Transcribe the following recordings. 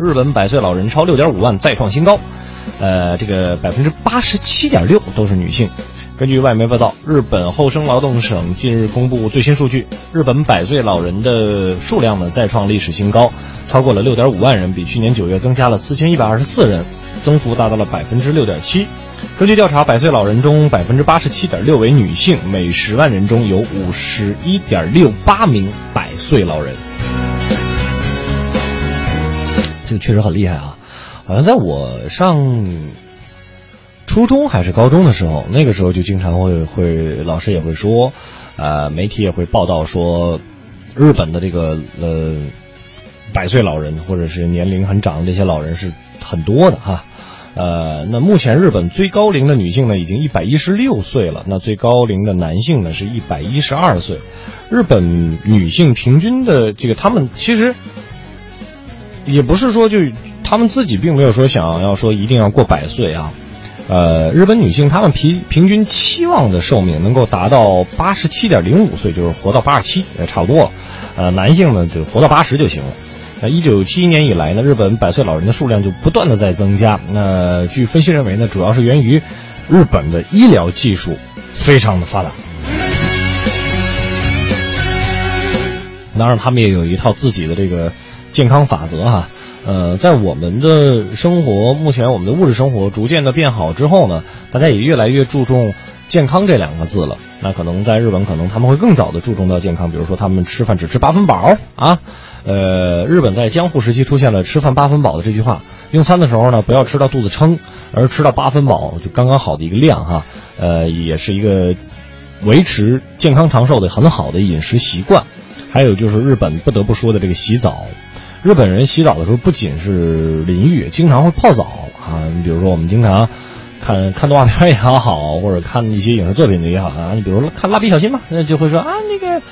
日本百岁老人超六点五万再创新高，呃，这个百分之八十七点六都是女性。根据外媒报道，日本厚生劳动省近日公布最新数据，日本百岁老人的数量呢再创历史新高，超过了六点五万人，比去年九月增加了四千一百二十四人，增幅达到了百分之六点七。根据调查，百岁老人中百分之八十七点六为女性，每十万人中有五十一点六八名百岁老人。这个确实很厉害啊！好像在我上初中还是高中的时候，那个时候就经常会会老师也会说，呃，媒体也会报道说，日本的这个呃百岁老人或者是年龄很长的这些老人是很多的哈。呃，那目前日本最高龄的女性呢，已经一百一十六岁了。那最高龄的男性呢，是一百一十二岁。日本女性平均的这个，他们其实也不是说就他们自己并没有说想要说一定要过百岁啊。呃，日本女性她们平平均期望的寿命能够达到八十七点零五岁，就是活到八十七也差不多了。呃，男性呢就活到八十就行了。那一九七一年以来呢，日本百岁老人的数量就不断的在增加。那据分析认为呢，主要是源于日本的医疗技术非常的发达。当然，他们也有一套自己的这个健康法则哈。呃，在我们的生活，目前我们的物质生活逐渐的变好之后呢，大家也越来越注重健康这两个字了。那可能在日本，可能他们会更早的注重到健康，比如说他们吃饭只吃八分饱啊。呃，日本在江户时期出现了“吃饭八分饱”的这句话，用餐的时候呢，不要吃到肚子撑，而吃到八分饱就刚刚好的一个量哈。呃，也是一个维持健康长寿的很好的饮食习惯。还有就是日本不得不说的这个洗澡，日本人洗澡的时候不仅是淋浴，经常会泡澡啊。你比如说我们经常看看动画片也好，或者看一些影视作品的也好啊，你比如说看蜡笔小新嘛，那就会说啊那个。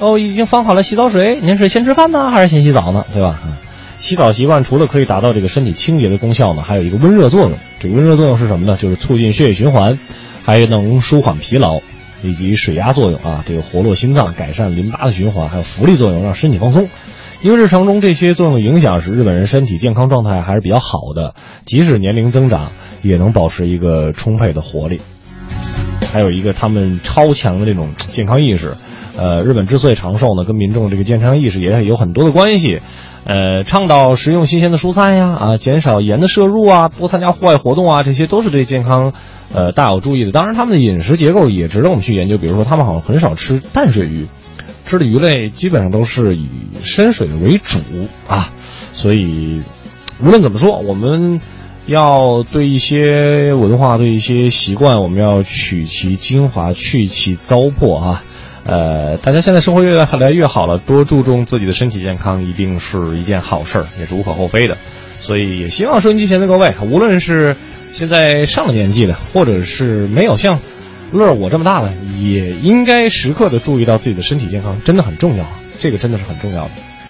哦，已经放好了洗澡水。您是先吃饭呢，还是先洗澡呢？对吧？洗澡习惯除了可以达到这个身体清洁的功效呢，还有一个温热作用。这个温热作用是什么呢？就是促进血液循环，还能舒缓疲劳，以及水压作用啊，这个活络心脏，改善淋巴的循环，还有浮力作用，让身体放松。因为日常中这些作用的影响，使日本人身体健康状态还是比较好的，即使年龄增长，也能保持一个充沛的活力。还有一个他们超强的这种健康意识。呃，日本之所以长寿呢，跟民众这个健康意识也有很多的关系。呃，倡导食用新鲜的蔬菜呀，啊，减少盐的摄入啊，多参加户外活动啊，这些都是对健康，呃，大有注意的。当然，他们的饮食结构也值得我们去研究。比如说，他们好像很少吃淡水鱼，吃的鱼类基本上都是以深水为主啊。所以，无论怎么说，我们要对一些文化、对一些习惯，我们要取其精华，去其糟粕啊。呃，大家现在生活越来越好了，多注重自己的身体健康，一定是一件好事儿，也是无可厚非的。所以也希望收音机前的各位，无论是现在上了年纪的，或者是没有像乐我这么大了，也应该时刻的注意到自己的身体健康，真的很重要，这个真的是很重要的。